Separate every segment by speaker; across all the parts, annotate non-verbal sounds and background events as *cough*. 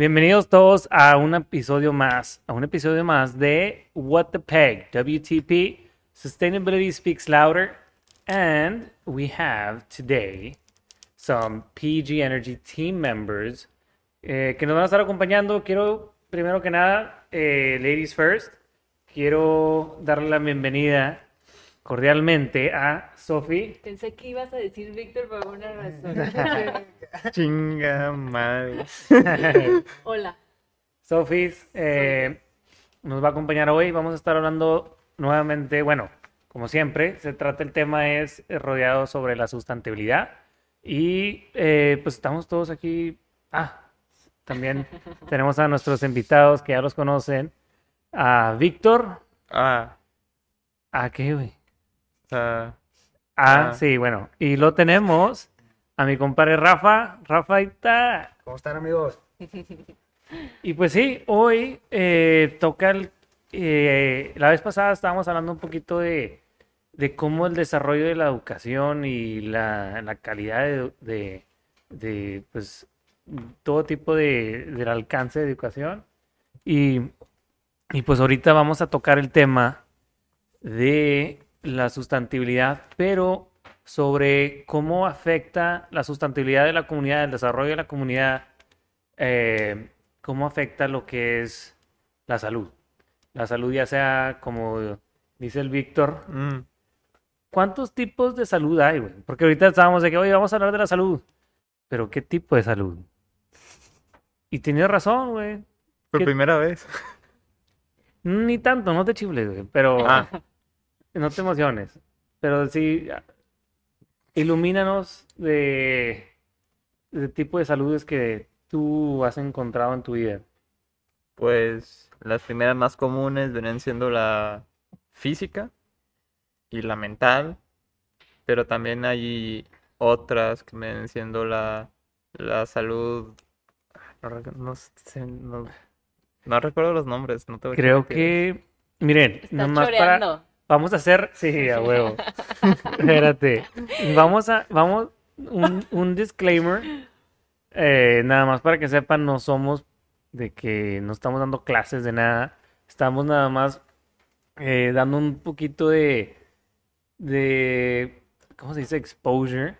Speaker 1: Bienvenidos todos a un episodio más, a un episodio más de What the Peg, WTP, Sustainability Speaks Louder, and we have today some PG Energy team members eh, que nos van a estar acompañando. Quiero, primero que nada, eh, ladies first, quiero darle la bienvenida cordialmente a Sophie.
Speaker 2: Pensé que ibas a decir Víctor por alguna razón. *laughs*
Speaker 3: Chinga madre. *laughs*
Speaker 2: Hola.
Speaker 1: Sophie eh, nos va a acompañar hoy. Vamos a estar hablando nuevamente, bueno, como siempre, se trata el tema es rodeado sobre la sustentabilidad y eh, pues estamos todos aquí. Ah, también *laughs* tenemos a nuestros invitados que ya los conocen. A Víctor.
Speaker 3: Ah,
Speaker 1: ¿A qué, güey?
Speaker 3: Sea,
Speaker 1: Ah,
Speaker 3: Ah.
Speaker 1: sí, bueno. Y lo tenemos a mi compadre Rafa. Rafa, ahí está.
Speaker 4: ¿Cómo están amigos? *laughs*
Speaker 1: Y pues sí, hoy eh, toca el... eh, la vez pasada estábamos hablando un poquito de, de cómo el desarrollo de la educación y la, la calidad de, de- de, pues, todo tipo de, del alcance de educación. Y, y pues ahorita vamos a tocar el tema de la sustentabilidad, pero sobre cómo afecta la sustentabilidad de la comunidad, el desarrollo de la comunidad eh, cómo afecta lo que es la salud. La salud ya sea, como dice el Víctor,
Speaker 3: mm,
Speaker 1: ¿cuántos tipos de salud hay, güey? Porque ahorita estábamos de que, oye, vamos a hablar de la salud. Pero ¿qué tipo de salud? Y tenías razón, güey.
Speaker 3: por
Speaker 1: ¿Qué-
Speaker 3: primera vez.
Speaker 1: Ni tanto, no te chifles, güey. Pero
Speaker 3: Ah,
Speaker 1: no te emociones. Pero sí, ilumínanos de, de tipo de saludes que tú has encontrado en tu vida.
Speaker 3: pues las primeras más comunes venían siendo la física y la mental, pero también hay otras que vienen siendo la, la salud. No, sé, no- no recuerdo los nombres, no te voy a
Speaker 1: Creo que, miren,
Speaker 2: Está
Speaker 1: nomás para. Vamos a hacer, sí, a huevo. *laughs* Espérate, vamos a, vamos, un, un disclaimer, eh, nada más para que sepan, no somos de que no estamos dando clases de nada, estamos nada más eh, dando un poquito de, de, ¿cómo se dice? Exposure.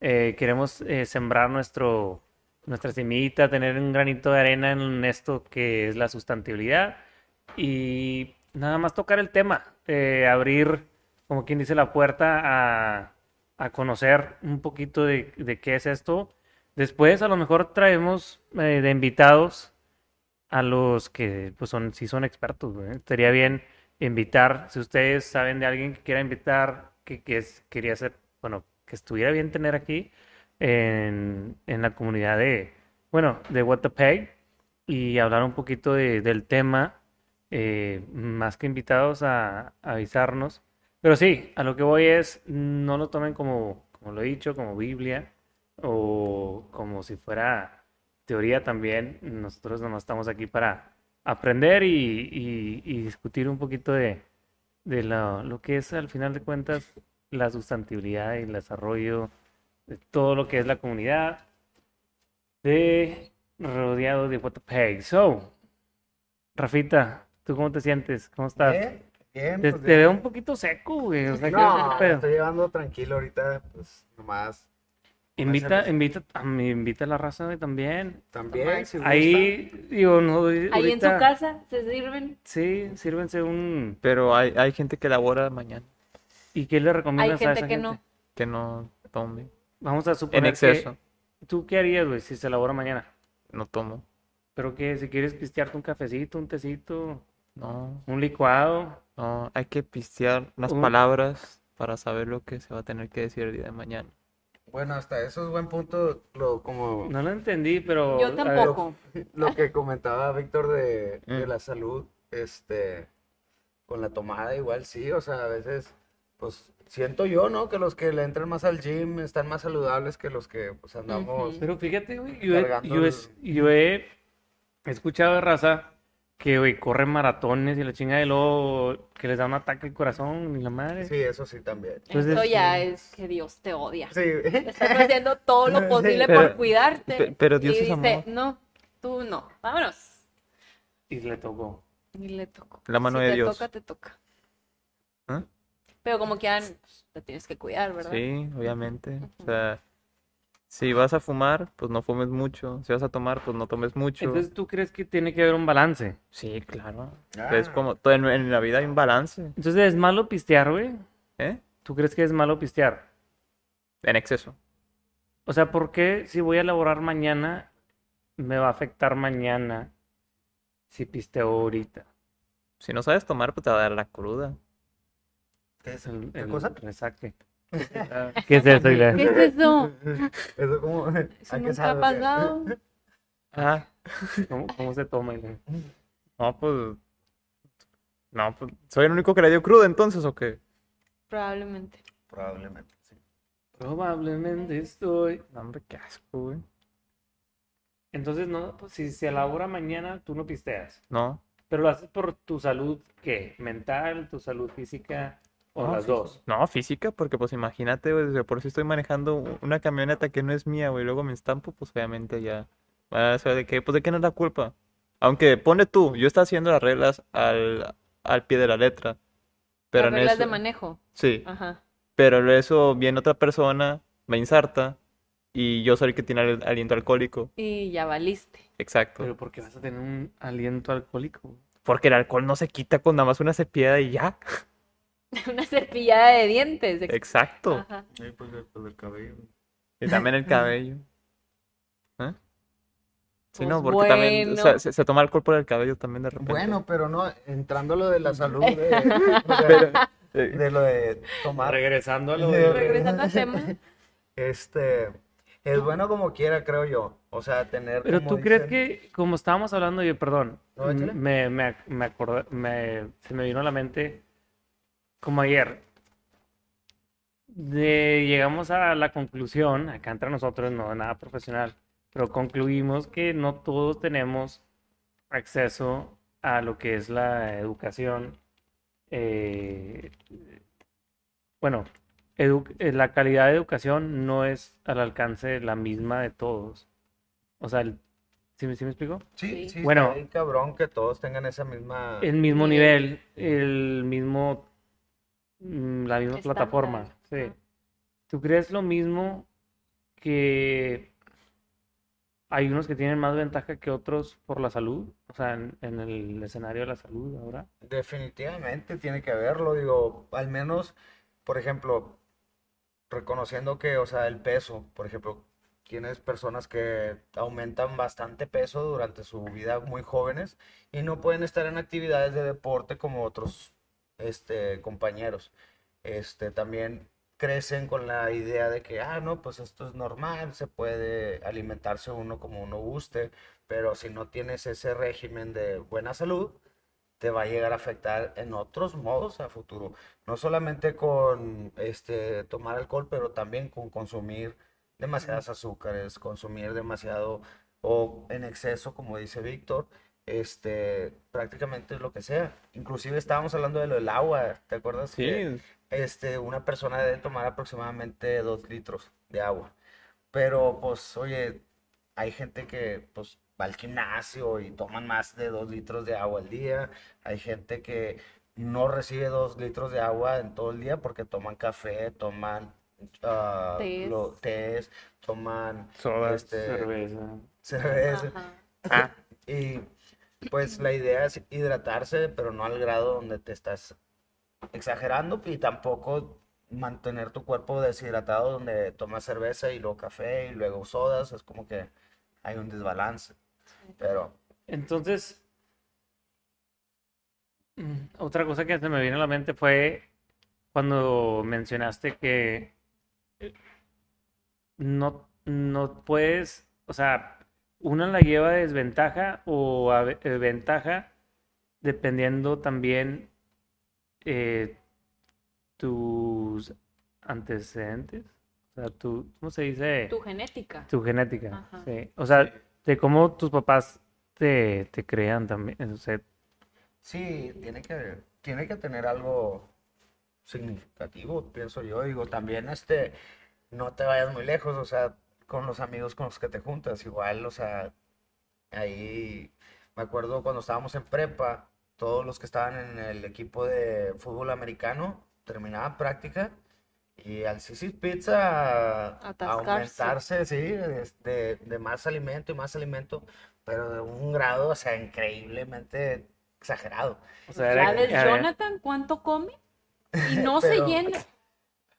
Speaker 1: Eh, queremos eh, sembrar nuestro, nuestra semillita, tener un granito de arena en esto que es la sustentabilidad y nada más tocar el tema, eh, abrir, como quien dice, la puerta a, a conocer un poquito de, de qué es esto. Después a lo mejor traemos eh, de invitados a los que pues son, sí son expertos. Estaría bien invitar, si ustedes saben de alguien que quiera invitar, que, que quería ser, bueno, que estuviera bien tener aquí en, en la comunidad de, bueno, de What the Peg y hablar un poquito de- del tema, eh, más que invitados a, a avisarnos. Pero sí, a lo que voy es, no lo tomen como, como lo he dicho, como Biblia o como si fuera teoría también. Nosotros nomás estamos aquí para aprender y, y- y discutir un poquito de, de lo, lo que es al final de cuentas la sustentabilidad y el desarrollo de todo lo que es la comunidad de rodeado de What. So, Rafita, ¿tú cómo te sientes? ¿Cómo estás?
Speaker 4: Bien, bien,
Speaker 1: Te,
Speaker 4: pues,
Speaker 1: te veo un poquito seco, güey. O sea, ¿qué-
Speaker 4: No,
Speaker 1: qué pedo?
Speaker 4: estoy llevando tranquilo ahorita, pues nomás.
Speaker 1: Invita, invita, a mí, invita a la raza güey, también.
Speaker 4: También, si gusta.
Speaker 1: Ahí, digo, no,
Speaker 2: Ahí en su casa se sirven.
Speaker 1: Sí, sírvense un...
Speaker 3: Pero hay, hay gente que labora mañana,
Speaker 1: ¿Y qué le
Speaker 2: Hay
Speaker 1: recomiendas a
Speaker 2: gente
Speaker 1: esa
Speaker 2: que
Speaker 1: gente?
Speaker 2: no.
Speaker 3: que no tome.
Speaker 1: Vamos a
Speaker 3: En
Speaker 1: suponer
Speaker 3: exceso,
Speaker 1: que... ¿Tú qué harías, güey, si se elabora mañana?
Speaker 3: no tomo.
Speaker 1: Pero que si quieres pistearte un cafecito, un tecito,
Speaker 3: No,
Speaker 1: un licuado...
Speaker 3: no, hay que pistear las
Speaker 1: Un-
Speaker 3: palabras para saber lo que se va a tener que decir el día de mañana.
Speaker 4: Bueno, hasta eso es buen punto, lo, como
Speaker 1: No lo entendí, pero...
Speaker 2: Yo
Speaker 1: ver,
Speaker 2: tampoco. *laughs*
Speaker 4: lo que comentaba Víctor de, de
Speaker 3: Mm.
Speaker 4: la salud, este, con la tomada igual sí, o sea, a veces, pues, siento yo, ¿no? Que los que le entran más al gym están más saludables que los que, pues, andamos...
Speaker 1: Pero fíjate, güey, yo he,
Speaker 4: Cargando
Speaker 1: yo he-
Speaker 4: el-
Speaker 1: yo he escuchado de raza que, güey, corren maratones y la chinga de luego que les da un ataque al corazón y la madre.
Speaker 4: Sí, eso sí también.
Speaker 1: Entonces,
Speaker 2: Eso ya
Speaker 1: sí.
Speaker 2: es que Dios te odia.
Speaker 4: Sí.
Speaker 2: Estás haciendo todo lo *laughs* posible por cuidarte.
Speaker 3: pe- pero Dios
Speaker 2: y
Speaker 3: es
Speaker 2: dice,
Speaker 3: amor.
Speaker 2: no, tú no, vámonos.
Speaker 1: Y le tocó.
Speaker 2: Y le tocó.
Speaker 3: La mano
Speaker 2: si
Speaker 3: de
Speaker 2: te
Speaker 3: Dios.
Speaker 2: toca, te toca.
Speaker 3: ¿Ah?
Speaker 2: Pero como quieran, te tienes que cuidar, ¿verdad?
Speaker 3: Sí, obviamente. O sea, si vas a fumar, pues no fumes mucho. Si vas a tomar, pues no tomes mucho.
Speaker 1: Entonces, ¿tú crees que tiene que haber un balance?
Speaker 3: Sí, claro.
Speaker 4: Ah.
Speaker 3: Es como, todo en, en la vida hay un balance,
Speaker 1: Entonces, ¿es malo pistear, güey?
Speaker 3: ¿eh?
Speaker 1: ¿Tú crees que es malo pistear?
Speaker 3: En exceso.
Speaker 1: O sea, ¿por qué si voy a laborar mañana, me va a afectar mañana si pisteo ahorita?
Speaker 3: Si no sabes tomar, pues te va a dar la cruda.
Speaker 4: ¿Qué es
Speaker 1: El,
Speaker 4: ¿Qué
Speaker 1: el
Speaker 4: cosa?
Speaker 1: resaque. ¿Qué es eso, Ile?
Speaker 2: ¿Qué es eso?
Speaker 4: Eso como...
Speaker 2: Eso
Speaker 4: ¿a qué
Speaker 2: nunca ha pasado.
Speaker 3: Ah,
Speaker 1: ¿Cómo, cómo se toma, Ile?
Speaker 3: no, pues. No, pues. ¿Soy el único que le dio cruda entonces o qué?
Speaker 2: Probablemente.
Speaker 4: Probablemente, sí.
Speaker 1: Probablemente estoy.
Speaker 3: No, hombre, qué asco, güey.
Speaker 1: Entonces, no, pues, si se elabora mañana, tú no pisteas.
Speaker 3: No.
Speaker 1: Pero lo haces por tu salud, ¿qué? ¿Mental, tu salud física o
Speaker 3: No,
Speaker 1: las dos?
Speaker 3: No, física, porque pues imagínate, güey, por si estoy manejando una camioneta que no es mía, güey, y luego me estampo, pues obviamente ya. O sea, ¿de qué? Pues de qué no es la culpa. Aunque pone tú, yo estaba haciendo las reglas al, al pie de la letra. Pero
Speaker 2: Las
Speaker 3: en
Speaker 2: reglas
Speaker 3: eso.
Speaker 2: de manejo.
Speaker 3: Sí.
Speaker 2: Ajá.
Speaker 3: Pero eso viene otra persona, me inserta, y yo soy el que tiene al- aliento alcohólico.
Speaker 2: Y ya valiste.
Speaker 3: Exacto.
Speaker 1: Pero porque vas a tener un aliento alcohólico.
Speaker 3: Porque el alcohol no se quita con nada más una cepillada y ya. *laughs*
Speaker 2: Una cepillada de dientes. ex-
Speaker 3: Exacto.
Speaker 2: Ajá.
Speaker 4: Sí, pues, el- pues, el cabello.
Speaker 3: Y también el cabello. *laughs* ¿Eh? Sí,
Speaker 2: Pues
Speaker 3: no, porque también o sea,
Speaker 2: bueno.
Speaker 3: se, se toma alcohol por el cabello también de repente.
Speaker 4: Bueno, pero no, entrando a lo de la salud, *laughs* de, sea,
Speaker 3: Eh,
Speaker 4: de lo de tomar,
Speaker 1: Regresando a lo
Speaker 4: de-.
Speaker 2: Regresando al tema.
Speaker 4: este, es bueno como quiera, creo yo. O sea, tener
Speaker 1: Pero
Speaker 4: como
Speaker 1: tú crees que, como estábamos hablando, yo, perdón,
Speaker 4: No,
Speaker 1: me, me, me acordé, me, se me vino a la mente como ayer. De, llegamos a la conclusión, acá entre nosotros, no nada profesional, pero concluimos que no todos tenemos acceso a lo que es la educación. eh, bueno, edu- eh, la calidad de educación no es al alcance la misma de todos. O sea, el- ¿sí, me- sí me explico?
Speaker 4: Sí,
Speaker 2: Sí.
Speaker 4: sí,
Speaker 1: Bueno.
Speaker 4: está cabrón que todos tengan esa misma...
Speaker 1: El mismo
Speaker 2: Nivel.
Speaker 1: el mismo, la misma
Speaker 2: Estándar.
Speaker 1: plataforma. Sí. ¿Tú crees lo mismo que hay unos que tienen más ventaja que otros por la salud? O sea, en, en el escenario de la salud ahora.
Speaker 4: Definitivamente tiene que haberlo, digo, al menos, por ejemplo, reconociendo que, o sea, el peso, por ejemplo, tienes personas que aumentan bastante peso durante su vida muy jóvenes y no pueden estar en actividades de deporte como otros, este, compañeros. Este, también crecen con la idea de que, ah, no, pues esto es normal, se puede alimentarse uno como uno guste, pero si no tienes ese régimen de buena salud, te va a llegar a afectar en otros modos a futuro. No solamente con este tomar alcohol, pero también con consumir demasiadas azúcares, consumir demasiado o en exceso, como dice Víctor, este, prácticamente lo que sea. Inclusive estábamos hablando de lo del agua, ¿te acuerdas? que,
Speaker 3: Sí,
Speaker 4: este, una persona debe tomar aproximadamente dos litros de agua. Pero, pues, oye, hay gente que, pues, va al gimnasio y toman más de dos litros de agua al día. Hay gente que no recibe dos litros de agua en todo el día porque toman café, toman ah,
Speaker 2: Tés.
Speaker 4: lo- tés, toman este,
Speaker 1: Cerveza.
Speaker 4: cerveza.
Speaker 2: Ajá.
Speaker 3: Ah, *laughs*
Speaker 4: Y pues la idea es hidratarse, pero no al grado donde te estás exagerando y tampoco mantener tu cuerpo deshidratado donde tomas cerveza y luego café y luego sodas. Es como que hay un desbalance. Pero
Speaker 1: Entonces, mm, otra cosa que se me viene a la mente fue cuando mencionaste que no, no puedes, o sea, una la lleva a desventaja o a eh, ventaja dependiendo también eh, tus antecedentes, o sea, tu, ¿cómo se dice?
Speaker 2: Tu genética.
Speaker 1: Tu genética,
Speaker 2: Ajá.
Speaker 1: sí. O sea, de cómo tus papás te, te crean también. O sea,
Speaker 4: sí, tiene que, tiene que tener algo significativo, pienso yo. Digo, también este, no te vayas muy lejos, o sea, con los amigos con los que te juntas, igual, o sea, Ahí me acuerdo cuando estábamos en prepa, todos los que estaban en el equipo de fútbol americano terminaban práctica y al Sisi Pizza
Speaker 5: Atascarse.
Speaker 4: aumentarse, sí, de, más alimento y más alimento, pero de un grado, o sea, increíblemente exagerado.
Speaker 1: O sea, era-
Speaker 5: ¿Ya ves,
Speaker 1: a ver,
Speaker 5: Jonathan, cuánto come? Y no se llena.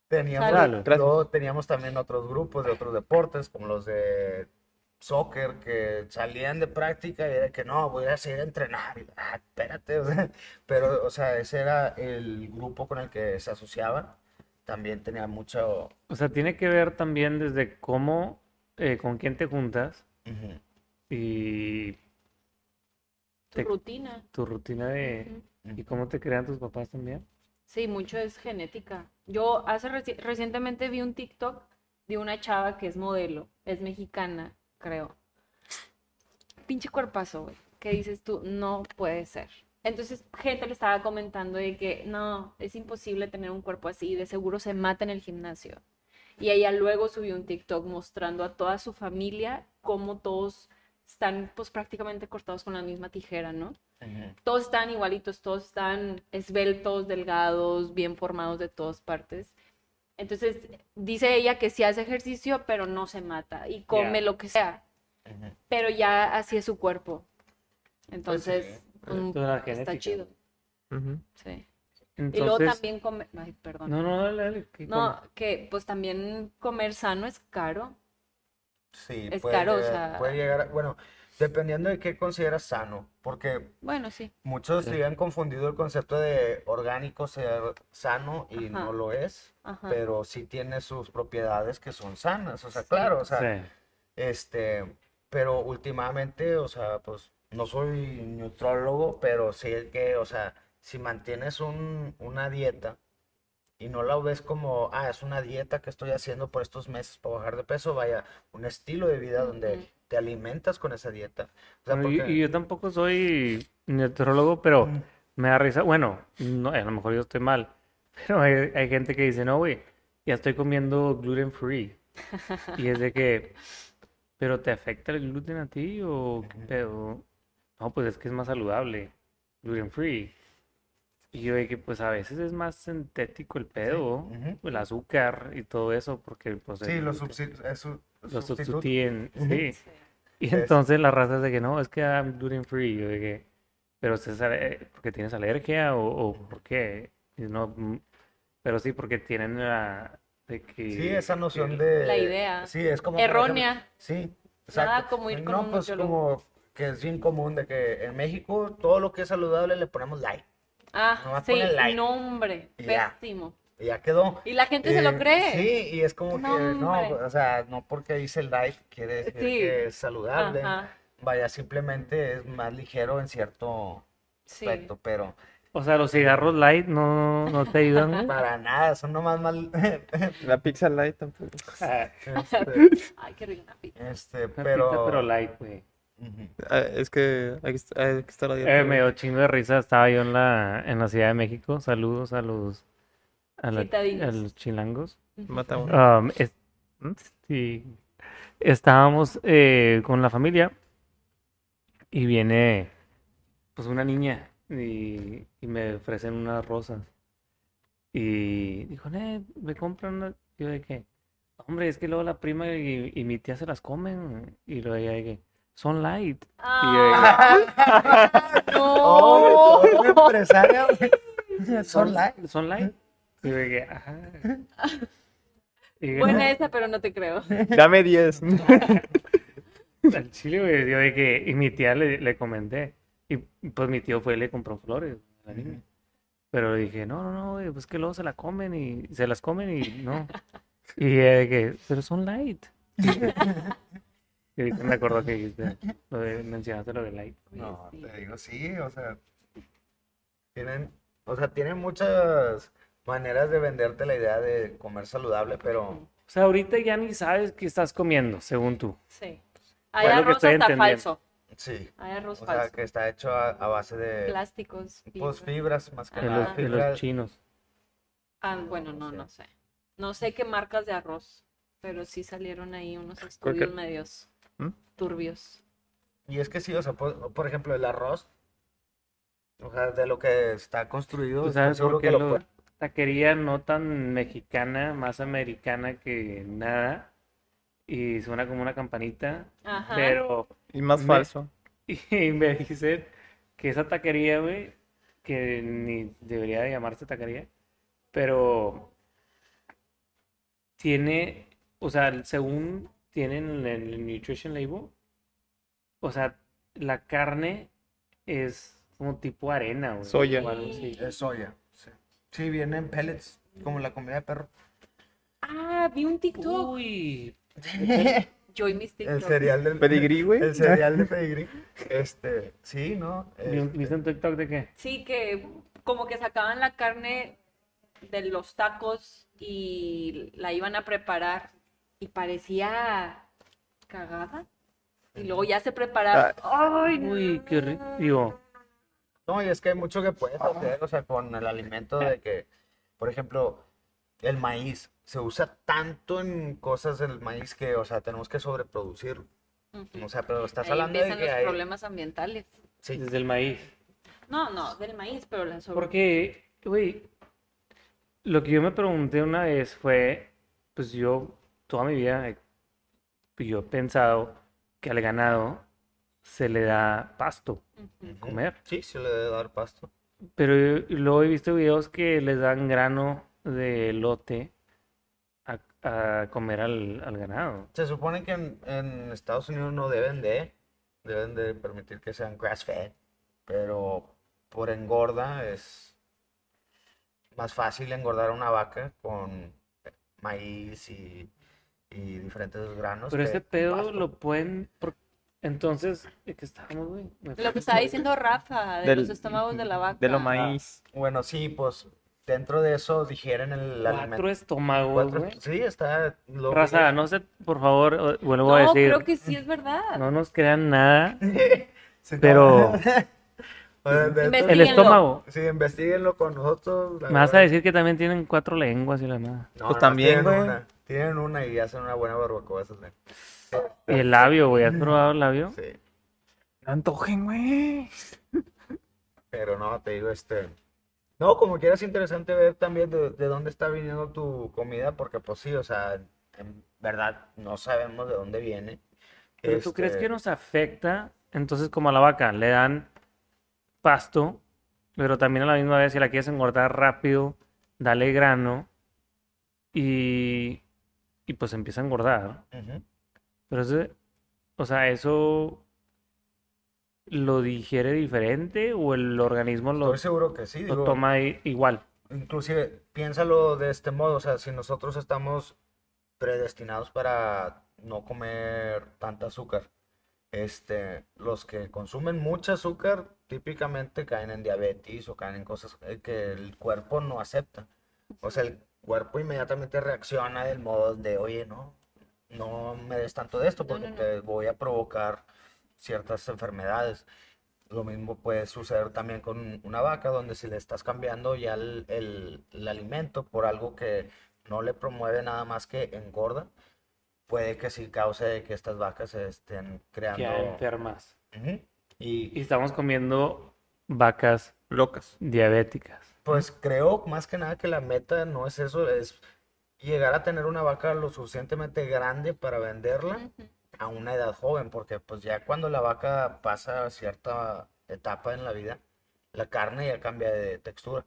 Speaker 4: Teníamos,
Speaker 1: Salud.
Speaker 4: luego teníamos también otros grupos de otros deportes, como los de soccer, que salían de práctica y era que no, voy a seguir a entrenar. Y, "Ah, espérate, o sea, *laughs* pero, o sea, ese era el grupo con el que se asociaban. También tenía mucho...
Speaker 1: o sea, tiene que ver también desde cómo, eh, con quién te juntas y
Speaker 5: Tu
Speaker 1: Te-
Speaker 5: rutina.
Speaker 1: tu rutina de... Y cómo te crean tus papás también.
Speaker 5: Sí, mucho es genética. Yo hace reci- recientemente vi un TikTok de una chava que es modelo, es mexicana, creo. Pinche cuerpazo, güey. Que dices tú, no puede ser. Entonces, gente le estaba comentando de que no, es imposible tener un cuerpo así, de seguro se mata en el gimnasio. Y ella luego subió un TikTok mostrando a toda su familia cómo todos están pues prácticamente cortados con la misma tijera, ¿no? Todos están igualitos, todos están esbeltos, delgados, bien formados de todas partes. Entonces, dice ella que sí hace ejercicio, pero no se mata y come lo que sea, pero ya así es su cuerpo. Entonces,
Speaker 4: sí.
Speaker 5: mm, está
Speaker 1: genética.
Speaker 5: chido. Sí. Y luego también come, ay, perdón.
Speaker 1: no, no, dale, dale, ¿qué
Speaker 5: No, que pues también comer sano es caro.
Speaker 4: Sí,
Speaker 5: Es
Speaker 4: puede
Speaker 5: caro, o
Speaker 4: llegar-
Speaker 5: sea-
Speaker 4: puede llegar a- bueno, dependiendo de qué consideras sano, porque
Speaker 5: Bueno, sí.
Speaker 4: muchos
Speaker 1: Sí.
Speaker 4: se han confundido el concepto de orgánico ser sano y
Speaker 5: Ajá.
Speaker 4: no lo es.
Speaker 5: Ajá.
Speaker 4: pero sí tiene sus propiedades que son sanas, o sea,
Speaker 5: Sí.
Speaker 4: claro, o sea,
Speaker 1: Sí.
Speaker 4: este, pero últimamente, o sea, pues no soy nutrólogo, pero sí que, o sea, si mantienes un, una dieta y no la ves como, ah, es una dieta que estoy haciendo por estos meses para bajar de peso, vaya, un estilo de vida donde. Te alimentas con esa dieta. O sea,
Speaker 1: Bueno, y,
Speaker 4: porque-
Speaker 1: y yo tampoco soy neutrólogo, pero
Speaker 4: Mm.
Speaker 1: me da risa. Bueno, no, a lo mejor yo estoy mal, *laughs* pero hay, hay gente que dice, no, güey, ya estoy comiendo gluten free. Y es de que, *laughs* ¿pero te afecta el gluten a ti o qué pedo? No, pues es que es más saludable, gluten free. Y yo de que, pues a veces es más sintético el pedo, el azúcar y todo eso, porque pues
Speaker 4: Sí,
Speaker 1: el
Speaker 4: los
Speaker 1: lo sustituyen, sí.
Speaker 5: Sí.
Speaker 1: Y
Speaker 4: Es-
Speaker 1: entonces la raza es de que no, es que I'm gluten free. Yo que, pero usted sabe, ¿porque tienes alergia o, o por qué? Y no, mm, pero sí, porque tienen la de que
Speaker 4: Sí, esa noción
Speaker 1: que-
Speaker 4: de...
Speaker 5: La idea.
Speaker 4: Sí, es como... ejemplo,
Speaker 5: Errónea.
Speaker 4: Sí,
Speaker 5: Nada
Speaker 4: exacto.
Speaker 5: como ir con
Speaker 4: No,
Speaker 5: un
Speaker 4: pues
Speaker 5: nutriólogo.
Speaker 4: como que es bien común de que en México todo lo que es saludable le ponemos like.
Speaker 5: Ah,
Speaker 4: Nomás
Speaker 5: sí,
Speaker 4: like.
Speaker 5: no, hombre,
Speaker 4: Y ya.
Speaker 5: pésimo.
Speaker 4: Y ya quedó.
Speaker 5: Y la gente se lo
Speaker 4: Eh,
Speaker 5: cree.
Speaker 4: Sí, y es como
Speaker 5: No,
Speaker 4: que no,
Speaker 5: hombre.
Speaker 4: o sea, no porque dice like quiere decir
Speaker 5: Sí.
Speaker 4: que es saludable.
Speaker 5: Ajá,
Speaker 4: Vaya, simplemente es más ligero en cierto
Speaker 5: sí.
Speaker 4: aspecto, pero
Speaker 1: O sea, los cigarros light no, no te ayudan.
Speaker 4: para nada, son nomás mal. *laughs*
Speaker 3: La pizza light tampoco.
Speaker 4: Este,
Speaker 5: Ay, qué rica pizza.
Speaker 4: este,
Speaker 1: una
Speaker 4: pero.
Speaker 1: pizza, pero light, güey.
Speaker 3: Ah, es que hay que, est- hay que estar a dieta.
Speaker 1: Eh,
Speaker 3: güey.
Speaker 1: me dio chingo de risa, estaba yo en la, en la Ciudad de México. Saludos a los, a, la-
Speaker 5: Citadinos.
Speaker 1: a los chilangos.
Speaker 3: Mata uno.
Speaker 1: Um, es-
Speaker 3: ¿Mm?
Speaker 1: sí, estábamos eh, con la familia y viene pues una niña y, y me ofrecen unas rosas y dijo, eh, me compran una... Yo de que, hombre, es que luego la prima y, y mi tía se las comen y luego ella de que, son light.
Speaker 5: Ah, *laughs* *laughs*
Speaker 4: Oh,
Speaker 5: no.
Speaker 4: toda una empresaria, güey. Son like.
Speaker 1: ¿Son light? Y que, ajá. *laughs* Y dije,
Speaker 5: Buena
Speaker 1: "No".
Speaker 5: esa, pero no te creo. *laughs*
Speaker 3: Dame 10. *laughs*
Speaker 1: Al chile, güey, yo de que, y mi tía le, le comenté, y pues mi tío fue y le compró flores a la niña. Pero dije, no, no, no, güey, pues que luego se la comen y se las comen y no. Y ella de que, pero son light. Y ahorita me acuerdo que dijiste, lo de, mencionaste lo de light.
Speaker 4: No, te digo, sí, o sea, tienen, o sea, tienen muchas maneras de venderte la idea de comer saludable, pero
Speaker 1: O sea, ahorita ya ni sabes qué estás comiendo, según tú.
Speaker 5: Sí. Hay arroz hasta
Speaker 1: entendiendo.
Speaker 5: falso.
Speaker 4: sí,
Speaker 5: Hay arroz
Speaker 4: o sea, que está hecho a, a base de
Speaker 5: Plásticos.
Speaker 4: pues,
Speaker 5: fibra.
Speaker 4: fibras, más que
Speaker 1: De
Speaker 4: nada,
Speaker 1: los, de los
Speaker 4: fibras.
Speaker 1: chinos.
Speaker 5: Ah, bueno, no, no sé. No sé qué marcas de arroz, pero sí salieron ahí unos estudios medios
Speaker 3: ¿Mm?
Speaker 5: turbios.
Speaker 4: Y es que sí, o sea, por, por ejemplo, el arroz, o sea, de lo que está construido,
Speaker 1: ¿Tú
Speaker 4: estoy
Speaker 1: sabes
Speaker 4: seguro
Speaker 1: por qué
Speaker 4: que lo
Speaker 1: lo-
Speaker 4: puede-
Speaker 1: taquería no tan mexicana, más americana que nada? Y suena como una campanita,
Speaker 5: Ajá.
Speaker 3: Pero, y más
Speaker 1: Me-
Speaker 3: falso. *laughs*
Speaker 1: y me dicen que esa taquería, güey, que ni debería de llamarse taquería, pero tiene, o sea, según tienen el, el nutrition label, o sea, la carne es como tipo arena, güey,
Speaker 3: Soya.
Speaker 1: o algo así.
Speaker 4: Es soya. Sí. Sí, vienen pellets, como la comida de perro.
Speaker 5: Ah, vi un TikTok.
Speaker 1: Uy, *laughs*
Speaker 5: Yo y mis
Speaker 4: El
Speaker 5: TikToks.
Speaker 4: cereal del
Speaker 3: Pedigrí, güey.
Speaker 4: El cereal de pedigrí. Este, sí, ¿no?
Speaker 1: ¿vi un-
Speaker 4: Este,
Speaker 1: ¿viste un TikTok de qué?
Speaker 5: Sí, que como que sacaban la carne de los tacos y la iban a preparar y parecía cagada. Y luego ya se preparaba. ¡Ay!
Speaker 1: Uy, qué rico.
Speaker 4: No, y es que hay mucho que puedes hacer, o sea, con el alimento de que, por ejemplo, el maíz. Se usa tanto en cosas del maíz que, o sea, tenemos que sobreproducirlo.
Speaker 5: Ujú.
Speaker 4: O sea, pero estás
Speaker 5: Ahí
Speaker 4: hablando de que
Speaker 5: los
Speaker 4: hay...
Speaker 5: problemas ambientales.
Speaker 4: Sí,
Speaker 1: desde el maíz.
Speaker 5: No, no, del maíz, pero la sobre...
Speaker 1: Porque, güey, lo que yo me pregunté una vez fue, pues yo toda mi vida he- yo he pensado que al ganado se le da pasto, comer.
Speaker 4: sí, se le debe dar pasto.
Speaker 1: Pero luego he visto videos que les dan grano de lote a, a comer al, al ganado.
Speaker 4: Se supone que en, en Estados Unidos no deben de, deben de permitir que sean grass-fed, pero por engorda es más fácil engordar a una vaca con maíz y, y diferentes granos
Speaker 1: Pero
Speaker 4: con
Speaker 1: pedo
Speaker 4: pasto.
Speaker 1: lo pueden... Entonces, ¿de qué estábamos, güey?
Speaker 5: Lo que estaba diciendo Rafa, de
Speaker 3: Del-
Speaker 5: los estómagos de la vaca.
Speaker 3: De lo maíz.
Speaker 4: Bueno, sí, pues dentro de eso digieren el
Speaker 1: Cuatro
Speaker 4: alimento.
Speaker 1: estómagos,
Speaker 4: Cuatro-
Speaker 1: güey.
Speaker 4: sí, está. lo
Speaker 1: Raza, no sé, por favor, o- vuelvo a
Speaker 5: No,
Speaker 1: decir,
Speaker 5: creo que sí es verdad.
Speaker 1: no nos crean nada, *laughs*
Speaker 4: Sí, *laughs*
Speaker 1: pero *laughs* el estómago,
Speaker 4: Sí, investiguenlo con nosotros. la
Speaker 1: me vas a
Speaker 4: verdad.
Speaker 1: decir que también tienen cuatro lenguas y la madre.
Speaker 4: No,
Speaker 3: Pues también,
Speaker 4: tienen
Speaker 3: güey.
Speaker 4: una. Tienen una y hacen una buena barbacoa. esas de-
Speaker 1: Y el labio, güey, ¿has probado el labio?
Speaker 4: Sí,
Speaker 3: No antojen, güey.
Speaker 4: pero no, te digo, este. No, como quieras, interesante ver también de, de dónde está viniendo tu comida, porque, pues sí, o sea, en verdad no sabemos de dónde viene.
Speaker 1: Pero tú crees
Speaker 4: Este,
Speaker 1: que nos afecta, entonces como a la vaca le dan pasto, pero también a la misma vez si la quieres engordar rápido, dale grano y, y pues empieza a engordar.
Speaker 4: ujú.
Speaker 1: Pero ese, o sea, eso lo digiere diferente o el organismo lo,
Speaker 4: Estoy seguro que sí,
Speaker 1: lo
Speaker 4: digo,
Speaker 1: toma igual.
Speaker 4: Inclusive, piénsalo de este modo, o sea, si nosotros estamos predestinados para no comer tanta azúcar, este, los que consumen mucho azúcar típicamente caen en diabetes o caen en cosas que el cuerpo no acepta. O sea, el cuerpo inmediatamente reacciona del modo de, oye, no, no me des tanto de esto porque
Speaker 5: no, no.
Speaker 4: te voy a provocar ciertas enfermedades. Lo mismo puede suceder también con una vaca, donde si le estás cambiando ya el, el- el alimento por algo que no le promueve nada más que engorda, puede que sí cause de que estas vacas se estén creando.
Speaker 1: Ya enfermas. Y
Speaker 4: Y
Speaker 1: estamos comiendo vacas
Speaker 3: Locas.
Speaker 1: diabéticas.
Speaker 4: pues creo más que nada que la meta no es eso, es llegar a tener una vaca lo suficientemente grande para venderla a una edad joven, porque pues ya cuando la vaca pasa cierta etapa en la vida, la carne ya cambia de textura,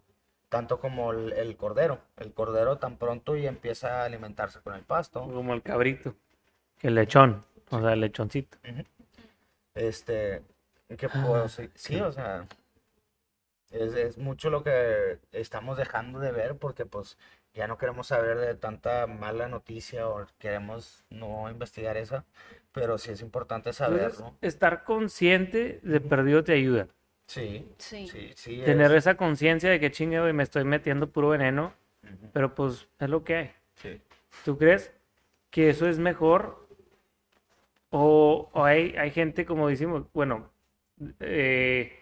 Speaker 4: tanto como el, el cordero. El cordero tan pronto y empieza a alimentarse con el pasto.
Speaker 1: Como el cabrito. El lechón. O sea, el lechoncito.
Speaker 4: Este, que pues sí, sí, o sea, es, es mucho lo que estamos dejando de ver porque pues ya no queremos saber de tanta mala noticia o queremos no investigar esa, pero sí es importante
Speaker 1: Entonces,
Speaker 4: saberlo.
Speaker 1: estar consciente de perdido te ayuda.
Speaker 4: Sí,
Speaker 5: Sí.
Speaker 4: sí, sí.
Speaker 1: Tener
Speaker 4: es-
Speaker 1: esa conciencia de que chingue, güey, me estoy metiendo puro veneno, pero pues es lo que hay.
Speaker 4: sí.
Speaker 1: ¿Tú crees que eso es mejor? O, o hay, hay gente, como decimos, bueno, eh,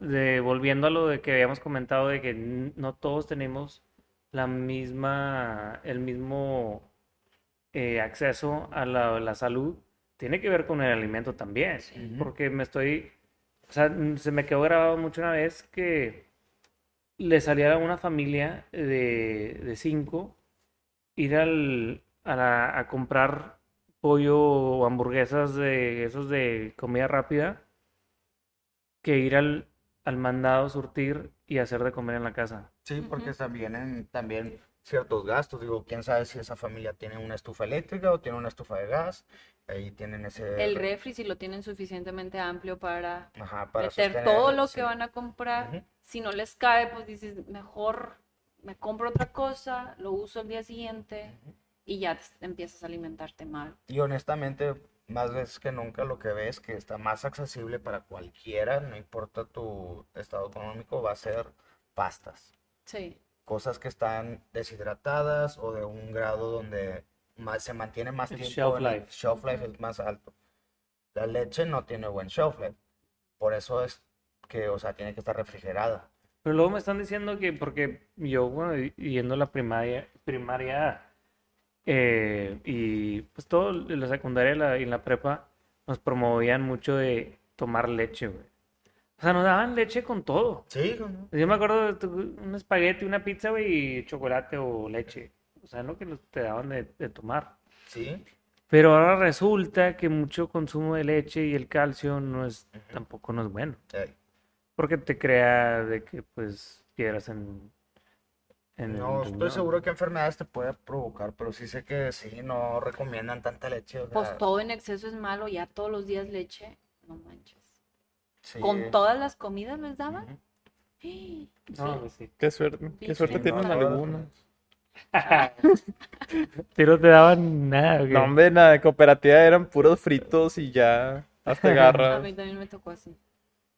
Speaker 1: de- volviendo a lo de que habíamos comentado, de que no todos tenemos la misma, el mismo eh, acceso a la, la salud. tiene que ver con el alimento también.
Speaker 4: Sí.
Speaker 1: Porque me estoy, o sea, se me quedó grabado mucho una vez que le salía a una familia de, de cinco ir al, a, la- a comprar pollo o hamburguesas de esos de comida rápida que ir al, al mandado surtir y hacer de comer en la casa.
Speaker 4: Sí, porque también en- también ciertos gastos. Digo, quién sabe si esa familia tiene una estufa eléctrica o tiene una estufa de gas. Ahí tienen ese.
Speaker 5: El refri, si lo tienen suficientemente amplio para
Speaker 4: Ajá, para
Speaker 5: meter
Speaker 4: sostener,
Speaker 5: todo lo
Speaker 4: sí.
Speaker 5: que van a comprar. Si no les cabe, pues dices, mejor me compro otra cosa, lo uso el día siguiente y ya te- empiezas a alimentarte mal.
Speaker 4: Y honestamente, más veces que nunca lo que ves que está más accesible para cualquiera, no importa tu estado económico, va a ser pastas.
Speaker 5: Sí,
Speaker 4: Cosas que están deshidratadas o de un grado donde más, se mantiene más
Speaker 1: El
Speaker 4: tiempo.
Speaker 1: shelf
Speaker 4: en el-
Speaker 1: life.
Speaker 4: shelf life es más alto. La leche no tiene buen shelf life. Por eso es que, o sea, tiene que estar refrigerada.
Speaker 1: Pero luego me están diciendo que, porque yo, bueno, yendo a la primaria, primaria eh, y pues todo, en la secundaria y la, y la prepa, nos promovían mucho de tomar leche, güey. O sea, nos daban leche con todo.
Speaker 4: Sí, ¿no?
Speaker 1: Yo me acuerdo de un espagueti, una pizza, güey, y chocolate o leche. O sea, lo que te daban de, de tomar.
Speaker 4: Sí.
Speaker 1: Pero ahora resulta que mucho consumo de leche y el calcio no es, tampoco no es bueno.
Speaker 4: Ey.
Speaker 1: Porque te crea de que, pues, piedras en, en
Speaker 4: No estoy seguro qué enfermedades te puede provocar, pero sí sé que sí, no recomiendan tanta leche. o
Speaker 5: pues todo en exceso es malo, ya todos los días leche, no manches.
Speaker 4: sí.
Speaker 5: ¿Con todas las comidas les daban? *gasps* Sí.
Speaker 1: No, pues sí.
Speaker 3: Qué suerte, qué suerte
Speaker 5: sí,
Speaker 3: tienen
Speaker 4: no,
Speaker 3: algunos. *laughs*
Speaker 1: Pero no te daban nada.
Speaker 3: No, hombre, en la cooperativa eran puros fritos y ya, hasta *laughs*
Speaker 5: A
Speaker 3: garras.
Speaker 5: mí también me tocó así.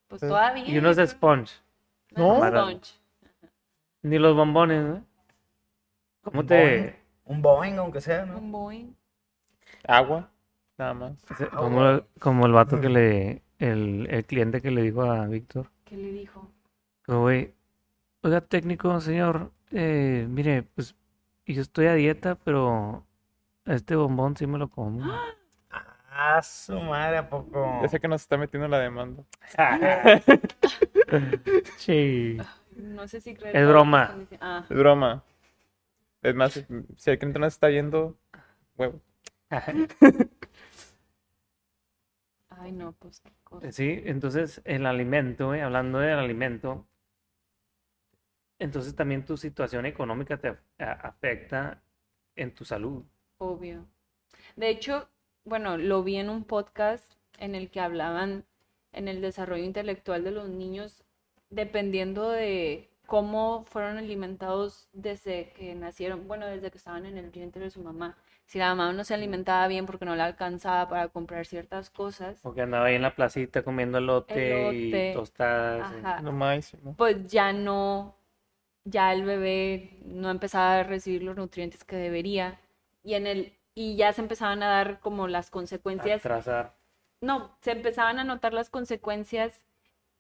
Speaker 5: Pues
Speaker 3: Sí.
Speaker 5: todavía.
Speaker 1: Y unos de sponge.
Speaker 5: No,
Speaker 1: No.
Speaker 5: sponge.
Speaker 1: Ni los bombones, ¿no? ¿Cómo
Speaker 4: Un
Speaker 1: te...?
Speaker 4: Boeing. Un Boeing, aunque sea, ¿no?
Speaker 5: Un Boeing.
Speaker 3: Agua, nada más.
Speaker 1: Como, como el vato que le... El, el cliente que le dijo a Víctor.
Speaker 5: ¿Qué le dijo?
Speaker 1: Como, güey, oiga, técnico, señor, eh, mire, pues yo estoy a dieta, pero este bombón sí me lo como.
Speaker 4: Ah, su madre, ¿a poco?
Speaker 3: Ya sé que nos está metiendo la demanda. *laughs*
Speaker 1: Sí.
Speaker 5: No sé si creer
Speaker 1: Es broma.
Speaker 5: Ah,
Speaker 3: Es broma. Es más, si el cliente nos está yendo, huevo. *laughs*
Speaker 5: ay, no, pues qué cosa.
Speaker 1: Sí, entonces el alimento, güey, hablando del alimento, entonces también tu situación económica te afecta en tu salud.
Speaker 5: Obvio. De hecho, bueno, lo vi en un podcast en el que hablaban en el desarrollo intelectual de los niños, dependiendo de cómo fueron alimentados desde que nacieron, bueno, desde que estaban en el vientre de su mamá. Si la mamá no se alimentaba bien porque no le alcanzaba para comprar ciertas cosas,
Speaker 1: Porque andaba ahí en la placita comiendo elote,
Speaker 5: Elote,
Speaker 1: y tostadas.
Speaker 3: Lo máximo.
Speaker 5: pues ya no, ya el bebé no empezaba a recibir los nutrientes que debería y en el y ya se empezaban a dar como las consecuencias,
Speaker 1: atrasar.
Speaker 5: no, se empezaban a notar las consecuencias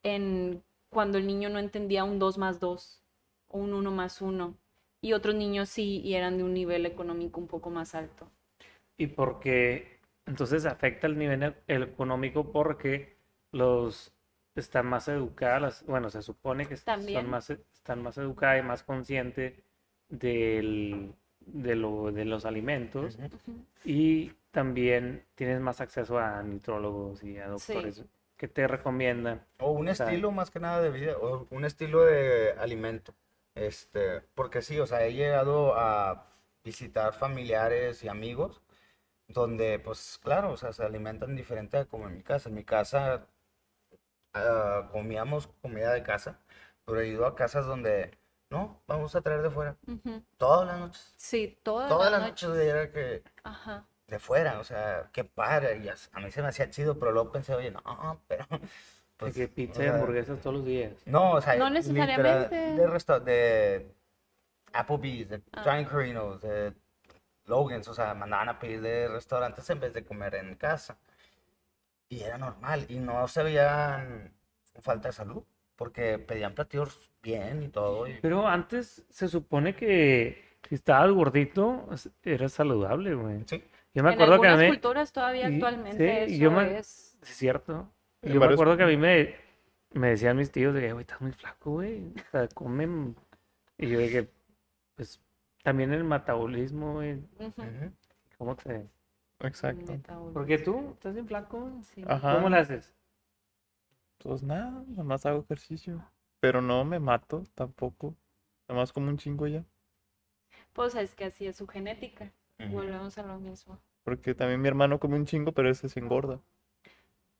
Speaker 5: en cuando el niño no entendía un 2 más 2 o un 1 más 1 y otros niños sí y eran de un nivel económico un poco más alto.
Speaker 1: Y porque entonces afecta el nivel e- económico porque los están más educadas, bueno, se supone que est-
Speaker 5: También.
Speaker 1: son más, e- están más educadas y más conscientes del, de, lo, de los alimentos y también tienes más acceso a nutrólogos y a doctores que te recomiendan.
Speaker 4: O un
Speaker 1: sea-
Speaker 4: estilo más que nada de vida, o un estilo de alimento. Este, porque sí, o sea, he llegado a visitar familiares y amigos donde, pues claro, o sea, se alimentan diferente a como en mi casa. En mi casa ah, comíamos comida de casa, pero he ido a casas donde, no, vamos a traer de fuera.
Speaker 5: Ujú.
Speaker 4: Todas las noches.
Speaker 5: Sí, todas
Speaker 4: Todas
Speaker 5: las
Speaker 4: las noches
Speaker 5: noches.
Speaker 4: era que
Speaker 5: Ajá.
Speaker 4: De fuera, o sea, qué padre. Y a a mí se me hacía chido, pero luego pensé, oye, no, pero. *laughs*
Speaker 1: de
Speaker 4: Pues,
Speaker 1: que pizza
Speaker 4: o
Speaker 1: y hamburguesas todos los días.
Speaker 4: No, o sea,
Speaker 5: No
Speaker 4: literal,
Speaker 5: necesariamente.
Speaker 4: de, resta- de Applebee's, de
Speaker 5: Ah.
Speaker 4: Giant Carinos, de Logan's, o sea, mandaban a pedir de restaurantes en vez de comer en casa. Y era normal, y no se veían falta de salud, porque pedían platillos bien y todo. y-
Speaker 1: Pero antes se supone que si estabas gordito eras saludable, güey.
Speaker 4: Sí,
Speaker 1: Yo me
Speaker 5: en
Speaker 1: acuerdo que a mí,
Speaker 5: culturas todavía
Speaker 1: y-
Speaker 5: actualmente
Speaker 1: sí,
Speaker 5: eso
Speaker 1: yo me-
Speaker 5: es.
Speaker 1: es cierto.
Speaker 3: En
Speaker 1: Yo me acuerdo que a mí me, me decían mis tíos de que, güey, estás muy flaco, güey. O sea, comen. Y yo dije, pues, también el metabolismo, güey.
Speaker 5: Ujú,
Speaker 4: Ujú.
Speaker 1: ¿Cómo te...?
Speaker 3: Exacto.
Speaker 1: Porque tú estás bien flaco.
Speaker 5: Sí.
Speaker 3: Ajá.
Speaker 1: ¿Cómo le haces?
Speaker 3: Pues nada, nada más hago ejercicio. Pero no me mato tampoco. Nada más como un chingo ya.
Speaker 5: Pues es que así es su genética. Volvemos a lo mismo.
Speaker 3: Porque también mi hermano come un chingo, pero ese se engorda.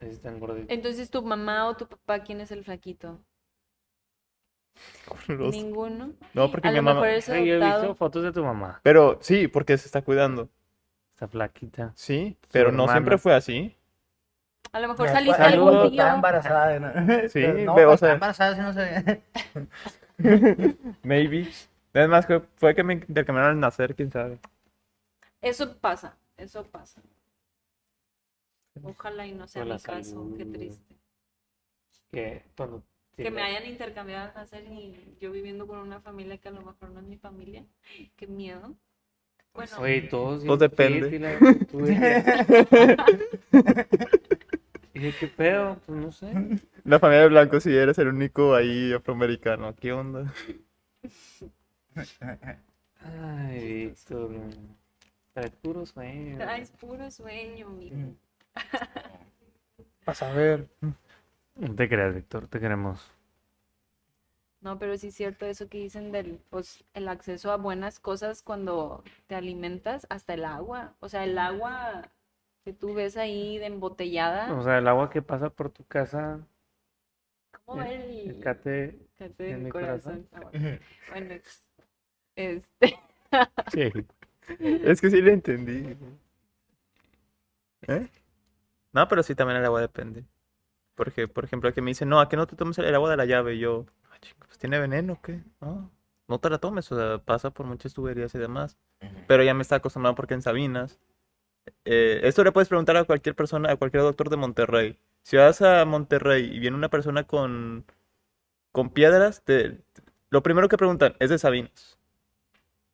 Speaker 1: Ese está gordito.
Speaker 5: Entonces, ¿tu mamá o tu papá quién es el flaquito? *laughs*
Speaker 3: Los-
Speaker 5: Ninguno.
Speaker 3: No, porque
Speaker 5: A
Speaker 3: mi
Speaker 5: lo
Speaker 3: mamá.
Speaker 5: mejor es
Speaker 1: Ay, yo he visto fotos de tu mamá.
Speaker 3: Pero sí, porque se está cuidando.
Speaker 1: Está flaquita.
Speaker 3: Sí, pero no
Speaker 1: hermana.
Speaker 3: siempre fue así.
Speaker 5: A lo mejor saliste
Speaker 4: pues,
Speaker 5: algún día.
Speaker 4: Está embarazada, ¿no? *laughs*
Speaker 3: Sí,
Speaker 4: no,
Speaker 3: veo, o
Speaker 4: pues,
Speaker 3: sea-
Speaker 4: está embarazada, sí, no sé. *laughs*
Speaker 3: Maybe. Es más, que fue que me intercambiaron al nacer, quién sabe.
Speaker 5: Eso pasa, eso pasa. Ojalá y no sea mi caso, qué triste.
Speaker 1: Que cuando...
Speaker 5: Que me hayan intercambiado al nacer y yo viviendo con una familia que a lo mejor no es mi familia. Qué miedo. Bueno,
Speaker 1: Oye, todos
Speaker 3: Todo depende. *laughs*
Speaker 1: y Dije, ¿qué pedo? Pues no sé.
Speaker 3: La familia de Blanco, si eres el único ahí afroamericano. ¿Qué onda?
Speaker 1: Ay, Víctor. Trae puro sueño.
Speaker 5: traes puro sueño, mijo.
Speaker 3: Vas a ver.
Speaker 1: No te creas, Víctor, te queremos.
Speaker 5: No, pero sí es cierto eso que dicen del, pues, el acceso a buenas cosas cuando te alimentas, hasta el agua. O sea, el agua que tú ves ahí de embotellada,
Speaker 1: O sea, el agua que pasa por tu casa,
Speaker 5: ¿cómo
Speaker 1: el,
Speaker 5: el,
Speaker 1: el cate...
Speaker 5: cate de
Speaker 1: en
Speaker 5: mi
Speaker 1: mi
Speaker 5: corazón?
Speaker 1: corazón.
Speaker 5: Ah, bueno. Bueno, este, *laughs*
Speaker 1: Sí.
Speaker 3: Es que sí le entendí. ¿Eh? No, pero sí también el agua depende. Porque, por ejemplo, que me dicen, no, ¿a qué no te tomes el agua de la llave? Y yo, "Ah, chinga, pues tiene veneno, o ¿qué? No, no te la tomes, o sea, pasa por muchas tuberías y demás. Pero ya me está acostumbrado porque en Sabinas. eh, esto le puedes preguntar a cualquier persona, a cualquier doctor de Monterrey. Si vas a Monterrey y viene una persona con, con piedras, te- lo primero que preguntan es de Sabinas.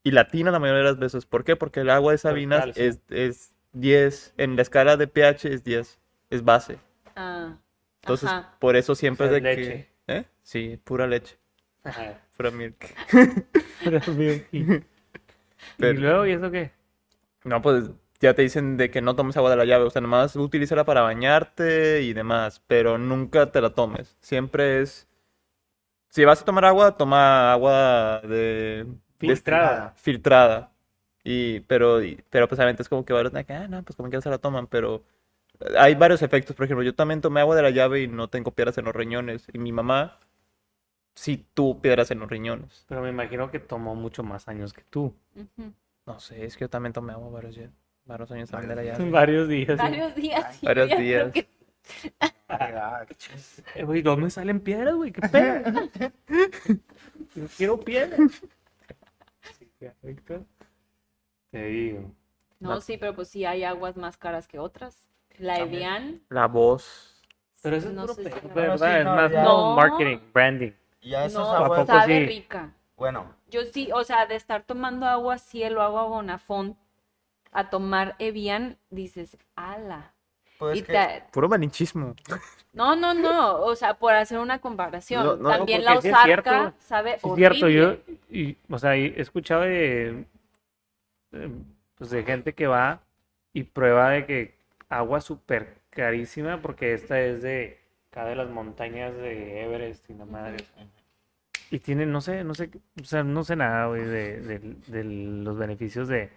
Speaker 3: Y latina la mayoría de las veces. ¿Por qué? Porque el agua de Sabinas
Speaker 1: calcio.
Speaker 3: es, es 10. En la escala de pH es 10. Es base.
Speaker 5: ah,
Speaker 3: Entonces,
Speaker 5: ajá.
Speaker 3: por eso siempre
Speaker 1: O sea,
Speaker 3: es de
Speaker 1: leche.
Speaker 3: que... ¿Eh? Sí, pura leche.
Speaker 1: Ajá. *laughs*
Speaker 3: Pura milk. *laughs* *laughs*
Speaker 1: Y
Speaker 3: Pero-
Speaker 1: luego, ¿y eso qué?
Speaker 3: No, pues ya te dicen de que no tomes agua de la llave, o sea, nomás utilízala para bañarte y demás, pero nunca te la tomes. Siempre es... Si vas a tomar agua, toma agua de...
Speaker 1: Filtrada.
Speaker 3: filtrada. Y, pero, y- pero pues obviamente es como que varios de que, ah, no, pues como que se la toman, pero hay varios efectos. Por ejemplo, yo también tomé agua de la llave y no tengo piedras en los riñones. Y mi mamá sí tuvo piedras en los riñones.
Speaker 1: Pero me imagino que tomó mucho más años que tú.
Speaker 5: Ujú.
Speaker 3: No sé, es que yo también tomé agua varios, varios años también de la llave. *laughs*
Speaker 1: Varios días. sí.
Speaker 5: Varios días. yo
Speaker 3: Varios días.
Speaker 5: que-
Speaker 4: Ah.
Speaker 1: Eh, güey, ¿dónde salen piedras, güey? ¿Qué pedo? *laughs* Yo quiero piedras. Víctor. Te digo.
Speaker 5: No, sí, pero pues sí hay aguas más caras que otras. La. Evian,
Speaker 3: La voz.
Speaker 1: Pero eso es
Speaker 5: No
Speaker 1: puro
Speaker 5: sé si
Speaker 1: ¿verdad?
Speaker 4: Bueno, sí,
Speaker 1: es
Speaker 4: no,
Speaker 1: más
Speaker 4: ya.
Speaker 1: como
Speaker 5: No.
Speaker 1: marketing, branding.
Speaker 4: Ya esas
Speaker 5: no,
Speaker 1: ¿A
Speaker 4: aguas,
Speaker 1: poco
Speaker 5: sabe
Speaker 1: sí?
Speaker 5: rica.
Speaker 4: bueno,
Speaker 5: Yo sí, o sea, de estar tomando agua cielo, agua Bonafont, a tomar Evian, dices, ala.
Speaker 4: Pues
Speaker 5: Y
Speaker 4: es que
Speaker 5: te-
Speaker 3: Puro malinchismo.
Speaker 5: No, no, no, o sea, por hacer una comparación.
Speaker 3: No, no,
Speaker 5: También la
Speaker 1: porque sí es
Speaker 5: Osarca
Speaker 1: cierto.
Speaker 5: sabe
Speaker 1: es cierto, yo, y, o sea, he escuchado de, eh, pues de gente que va y prueba de que agua súper carísima, porque esta es de cada de las montañas de Everest y la madre. Y tiene, no sé, no sé, o sea, no sé nada, güey, de, de- de los beneficios de,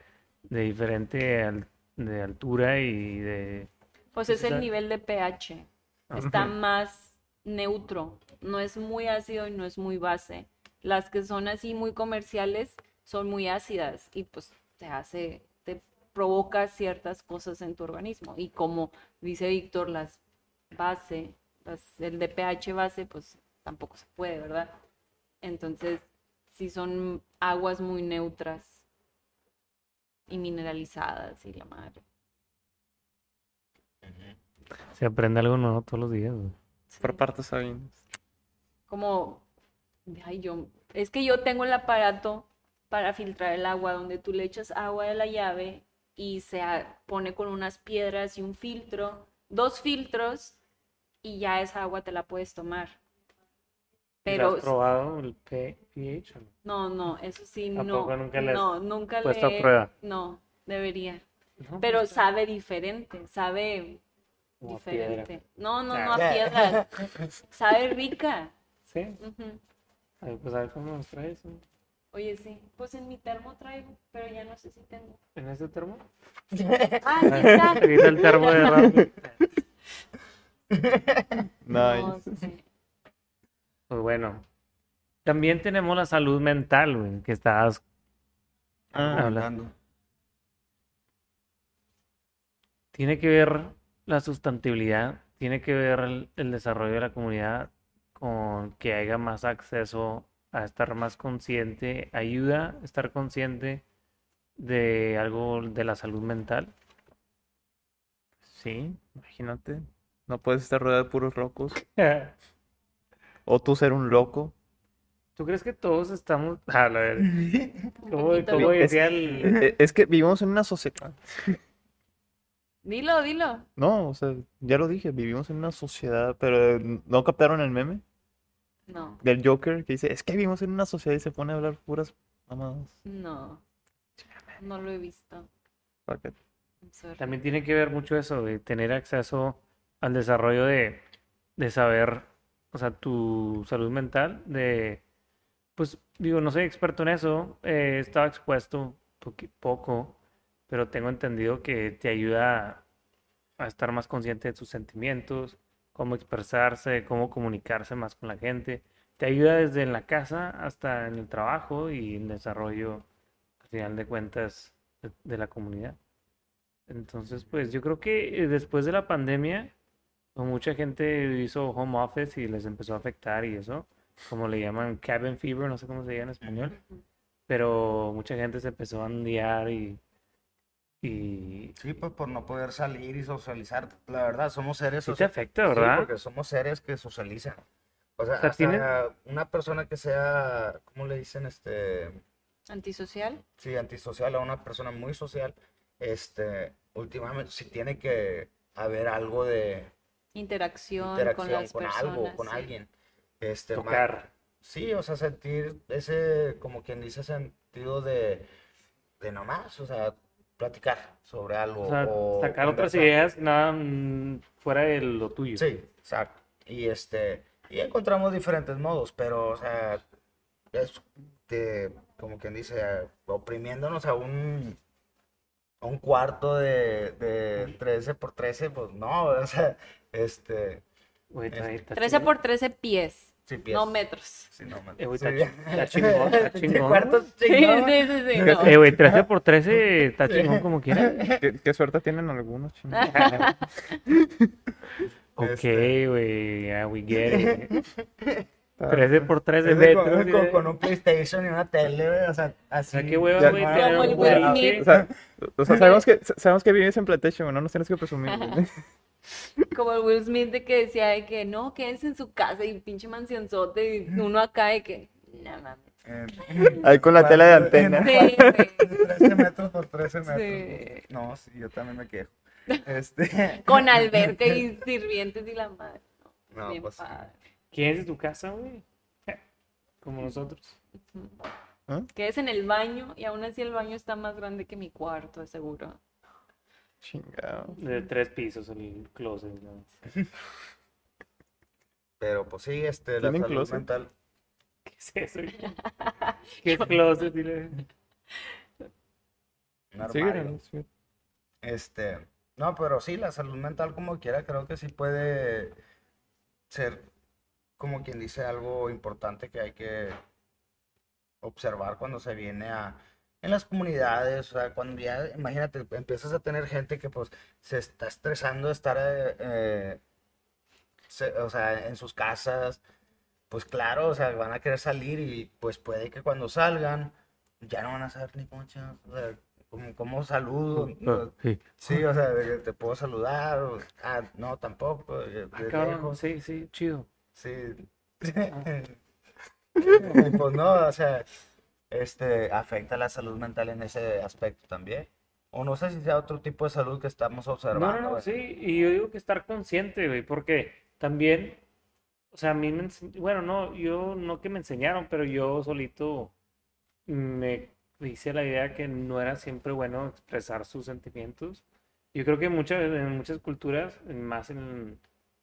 Speaker 1: de diferente al- de altura y de...
Speaker 5: Pues es el nivel de pH. Está más neutro. No es muy ácido y no es muy base. Las que son así muy comerciales son muy ácidas y pues te hace, te provoca ciertas cosas en tu organismo. Y como dice Víctor, las base, las, el de pH base, pues tampoco se puede, ¿verdad? Entonces, si son aguas muy neutras y mineralizadas y la madre.
Speaker 1: Se aprende algo nuevo todos los días, güey.
Speaker 3: Por partes Sabinas.
Speaker 5: como, ay, yo, es que yo tengo el aparato para filtrar el agua, donde tú le echas agua de la llave y se pone con unas piedras y un filtro, dos filtros, y ya esa agua te la puedes tomar. Pero
Speaker 1: ¿Has probado el pH no?
Speaker 5: no, eso sí,
Speaker 1: ¿A
Speaker 5: no.
Speaker 1: poco nunca le
Speaker 5: no, nunca
Speaker 1: puesto a
Speaker 5: le
Speaker 1: prueba?
Speaker 5: No, debería. Pero sabe diferente, sabe
Speaker 1: como a piedra.
Speaker 5: diferente. No, no, no a piedra. *laughs* Sabe rica.
Speaker 1: Sí, a ver, pues a ver cómo nos traes ¿no?
Speaker 5: Oye, sí. Pues en mi termo traigo, pero ya no sé si tengo.
Speaker 1: en ese termo. *laughs*
Speaker 5: Ah, aquí está. *laughs*
Speaker 1: Aquí está el termo de Rafa.
Speaker 5: No,
Speaker 3: Nice.
Speaker 5: sí.
Speaker 1: Pues bueno. También tenemos la salud mental, güey, que estabas
Speaker 3: Ah,
Speaker 1: hablando. Tiene que ver la sustentabilidad, tiene que ver el, el desarrollo de la comunidad con que haya más acceso a estar más consciente, ayuda a estar consciente de algo de la salud mental.
Speaker 3: Sí, imagínate. No puedes estar rodeado de puros locos. *laughs* O tú ser un loco.
Speaker 1: ¿Tú crees que todos estamos... *laughs* A la ver, ¿cómo, decía el...
Speaker 3: Eh, Es que vivimos en una sociedad.
Speaker 5: Dilo, dilo.
Speaker 3: No, o sea, ya lo dije, vivimos en una sociedad, pero eh, ¿no captaron el meme
Speaker 5: No,
Speaker 3: del Joker que dice, es que vivimos en una sociedad y se pone a hablar puras mamadas?
Speaker 5: no. No lo he visto.
Speaker 1: También tiene que ver mucho eso, de tener acceso al desarrollo de, de saber, o sea, tu salud mental, de, pues, digo, no soy experto en eso, eh, he estado expuesto poco, pero tengo entendido que te ayuda a estar más consciente de tus sentimientos, cómo expresarse, cómo comunicarse más con la gente. Te ayuda desde en la casa hasta en el trabajo y en el desarrollo, al final de cuentas, de- de la comunidad. Entonces, pues yo creo que eh, después de la pandemia, pues, mucha gente hizo home office y les empezó a afectar y eso, como le llaman cabin fever, no sé cómo se diga en español, pero mucha gente se empezó a andiar y, y
Speaker 4: Sí, pues por no poder salir y socializar. La verdad, somos seres
Speaker 1: sí te afecta,
Speaker 4: Sí,
Speaker 1: ¿verdad?
Speaker 4: porque somos seres que socializan. O sea,
Speaker 1: sea,
Speaker 4: hasta
Speaker 1: tiene-
Speaker 4: una persona que sea, ¿cómo le dicen? Este,
Speaker 5: ¿Antisocial?
Speaker 4: sí, antisocial a una persona muy social, este, últimamente sí tiene que haber algo de
Speaker 5: Interacción, con
Speaker 4: interacción
Speaker 5: las
Speaker 4: con,
Speaker 5: personas.
Speaker 4: algo, con
Speaker 5: sí.
Speaker 4: alguien. Este,
Speaker 1: Tocar.
Speaker 4: Sí, o sea, sentir ese, como quien dice, sentido de, de nomás, o sea, platicar sobre algo.
Speaker 1: O sea,
Speaker 4: o
Speaker 1: sacar otras ideas nada mm, fuera de lo tuyo.
Speaker 4: Sí, exacto. Y este, y encontramos diferentes modos, pero, o sea, es de, como quien dice, oprimiéndonos a un, a un cuarto de, de 13 por 13, pues no, *laughs* o sea, este,
Speaker 1: Güey, está- está
Speaker 5: 13
Speaker 1: chido.
Speaker 5: por 13 pies,
Speaker 4: sí, pies.
Speaker 5: no metros.
Speaker 4: Sí, no, man.
Speaker 1: Eh, güey,
Speaker 4: Sí.
Speaker 1: está chi- está *laughs* chingón, está
Speaker 4: Sí,
Speaker 1: chingón,
Speaker 4: cuartos
Speaker 5: Sí,
Speaker 4: chingón.
Speaker 5: sí, sí, sí. no.
Speaker 1: Eh, güey, 13 por 13 está chingón como quiera. *laughs*
Speaker 3: ¿Qué, qué suerte tienen algunos, chingos? *laughs*
Speaker 1: Ok,
Speaker 4: Este.
Speaker 1: güey, yeah, we get it. 13 por 13
Speaker 4: Es de con,
Speaker 1: metros.
Speaker 4: con- con un PlayStation y una tele, güey, o sea, así.
Speaker 1: sea, qué hueva, güey.
Speaker 3: O o sea, sabemos que, sabemos que vives en PlayStation, no nos tienes que presumir.
Speaker 5: Como el Will Smith de que decía de que no, quédense en su casa y pinche mansionzote y uno acá de que, no mames.
Speaker 4: Eh, *laughs*
Speaker 3: Ahí con la tela de antena.
Speaker 5: Sí, güey.
Speaker 4: 13 metros por 13 metros.
Speaker 5: Sí.
Speaker 4: No, sí, yo también me quejo. *laughs* Este,
Speaker 5: Con alberca y *laughs* sirvientes y la madre.
Speaker 4: no,
Speaker 5: Bien
Speaker 4: pues sí.
Speaker 5: padre.
Speaker 1: ¿Quién es de tu casa, güey? Como nosotros.
Speaker 5: Quedes en el baño y aún así el baño está más grande que mi cuarto, seguro.
Speaker 3: Chingado.
Speaker 1: De tres pisos el closet. ¿no?
Speaker 4: Pero pues sí, este, la
Speaker 3: ¿Tienen
Speaker 4: salud
Speaker 3: closet?
Speaker 4: mental.
Speaker 1: ¿Qué es eso? *laughs* ¿Qué es closet? Dile.
Speaker 3: síguele.
Speaker 4: Este, no, pero sí, la salud mental como quiera, creo que sí puede ser, como quien dice, algo importante que hay que observar cuando se viene a, en las comunidades, o sea, cuando ya, imagínate, empiezas a tener gente que pues se está estresando de estar, eh, se- o sea, en sus casas, pues claro, o sea, van a querer salir y pues puede que cuando salgan ya no van a saber ni cómo, o sea, cómo, cómo saludo,
Speaker 1: Ah, sí.
Speaker 4: Sí, o sea, te puedo saludar. o- ah, no, tampoco. De,
Speaker 1: Ah,
Speaker 4: de
Speaker 1: sí, sí, chido.
Speaker 4: sí. *laughs* pues no, o sea, este, afecta la salud mental en ese aspecto también. O no sé si sea otro tipo de salud que estamos observando.
Speaker 1: no, no, sí, y yo digo que estar consciente, güey, porque también, o sea, a mí me bueno, no, yo no que me enseñaron, pero yo solito me hice la idea que no era siempre bueno expresar sus sentimientos. Yo creo que muchas, en muchas culturas, más en,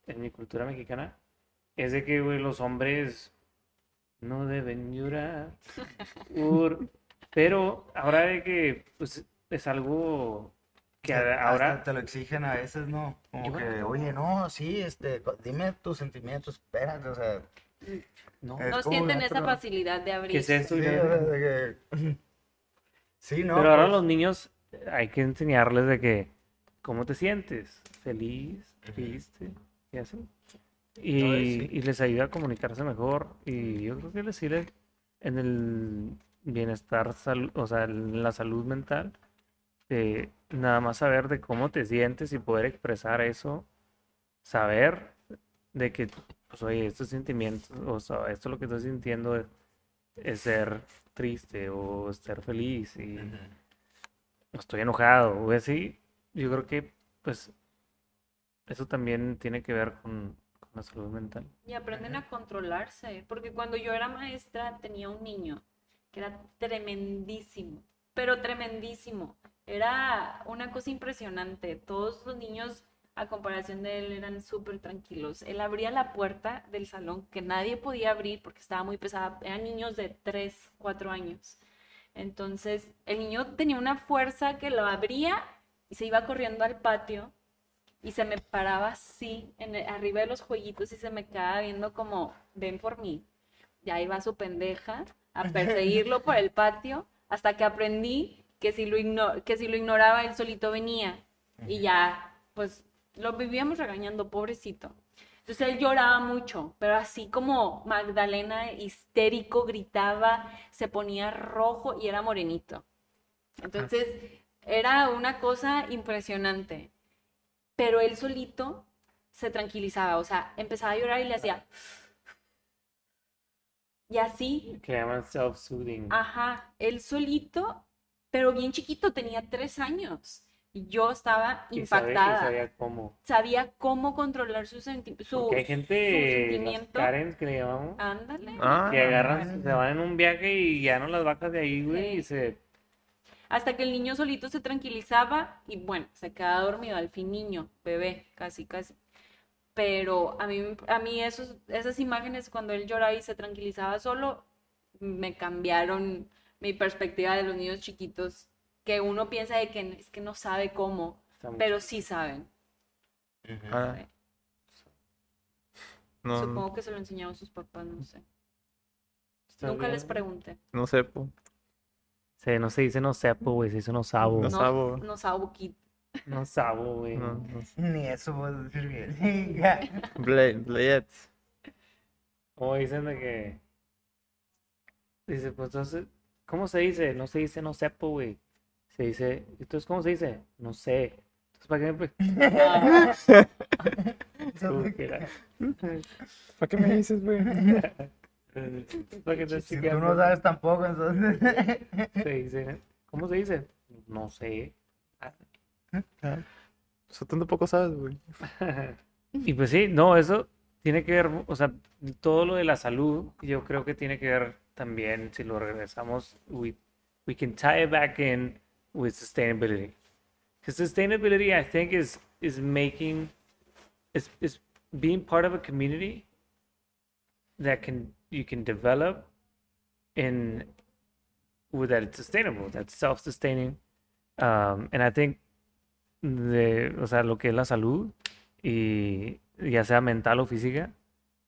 Speaker 1: en mi cultura mexicana, es de que, güey, los hombres no deben llorar. Pero ahora de que, pues, es algo que ahora...
Speaker 4: hasta te lo exigen a veces, ¿no? Como
Speaker 1: Yo
Speaker 4: que, oye, no, sí, este, dime tus sentimientos, espérate, o sea,
Speaker 1: No,
Speaker 4: Es
Speaker 5: No
Speaker 4: como
Speaker 5: sienten esa facilidad de
Speaker 1: ¿qué
Speaker 5: abrir.
Speaker 1: es
Speaker 4: sí, de que- *laughs* sí, no,
Speaker 1: Pero ahora
Speaker 4: pues,
Speaker 1: los niños hay que enseñarles de que, ¿cómo te sientes? ¿Feliz? ¿Triste? Y así. Y,
Speaker 4: sí.
Speaker 1: y les ayuda a comunicarse mejor. Y yo creo que les sirve en el bienestar, sal- o sea, en la salud mental, de nada más saber de cómo te sientes y poder expresar eso, saber de que, pues, oye, estos sentimientos, o sea, esto lo que estoy sintiendo es, es ser triste o estar feliz y estoy enojado o así. Yo creo que, pues, eso también tiene que ver con la salud mental.
Speaker 5: Y aprenden a controlarse, porque cuando yo era maestra tenía un niño que era tremendísimo, pero tremendísimo. Era una cosa impresionante. Todos los niños, a comparación de él, eran súper tranquilos. Él abría la puerta del salón que nadie podía abrir porque estaba muy pesada. Eran niños de 3, 4 años. Entonces, el niño tenía una fuerza que lo abría y se iba corriendo al patio y se me paraba así en el- arriba de los jueguitos y se me quedaba viendo como, ven por mí. Y ahí va su pendeja a *laughs* perseguirlo por el patio hasta que aprendí que si lo, igno- que si lo ignoraba él solito venía. Y ya, pues lo vivíamos regañando, pobrecito. Entonces él lloraba mucho, pero así como Magdalena histérico gritaba, se ponía rojo y era morenito. Entonces era una cosa impresionante pero él solito se tranquilizaba, o sea, empezaba a llorar y le hacía... Y así,
Speaker 1: Que llaman self-soothing.
Speaker 5: ajá, él solito, pero bien chiquito, tenía tres años. Y yo estaba
Speaker 1: Y sabe- y
Speaker 5: impactada.
Speaker 1: sabía cómo.
Speaker 5: Sabía cómo controlar sus senti- su,
Speaker 1: Porque hay gente,
Speaker 5: sentimiento.
Speaker 1: Karens que le llamamos,
Speaker 5: Ándale.
Speaker 3: Ah,
Speaker 1: que agarran, se van en un viaje y ya no las bajas de ahí, güey, y se...
Speaker 5: Hasta que el niño solito se tranquilizaba y bueno, se quedaba dormido, al fin niño, bebé, casi, casi. Pero a mí, a mí esos, esas imágenes cuando él lloraba y se tranquilizaba solo, me cambiaron mi perspectiva de los niños chiquitos, que uno piensa de que es que no sabe cómo, pero sí saben.
Speaker 3: Ah, no,
Speaker 5: Supongo que se lo enseñaron sus papás, no sé. Nunca
Speaker 1: bien.
Speaker 5: les pregunté.
Speaker 3: no sé, po.
Speaker 1: Sí, no se dice no sepo, güey, se dice no sabo.
Speaker 3: No
Speaker 5: No,
Speaker 3: sabo.
Speaker 5: no sabo kid.
Speaker 1: No sabo, güey.
Speaker 3: No, no sé.
Speaker 4: Ni eso puedo decir bien. *laughs*
Speaker 3: Blade, Blade.
Speaker 1: Como dicen de que... Dice, pues entonces, ¿cómo se dice? No se dice no sepo, güey. Se dice, entonces, ¿cómo se dice? No sé. Entonces, ¿para qué me... *laughs*
Speaker 3: ¿Para qué me dices, güey? *laughs* *laughs*
Speaker 1: ¿Para qué te
Speaker 4: Si tú no sabes tampoco, entonces.
Speaker 1: Se dice, ¿cómo se dice? No sé.
Speaker 3: O sea, tú tampoco sabes, güey. *laughs*
Speaker 1: Y pues sí, no, eso tiene que ver, o sea, todo lo de la salud, yo creo que tiene que ver también, si lo regresamos, we, we can tie it back in with sustainability. Because sustainability, I think, is is making, is is being part of a community that can you can develop in with that it's sustainable, that's self-sustaining. Um, and I think de, o sea, lo que es la salud y ya sea mental o física,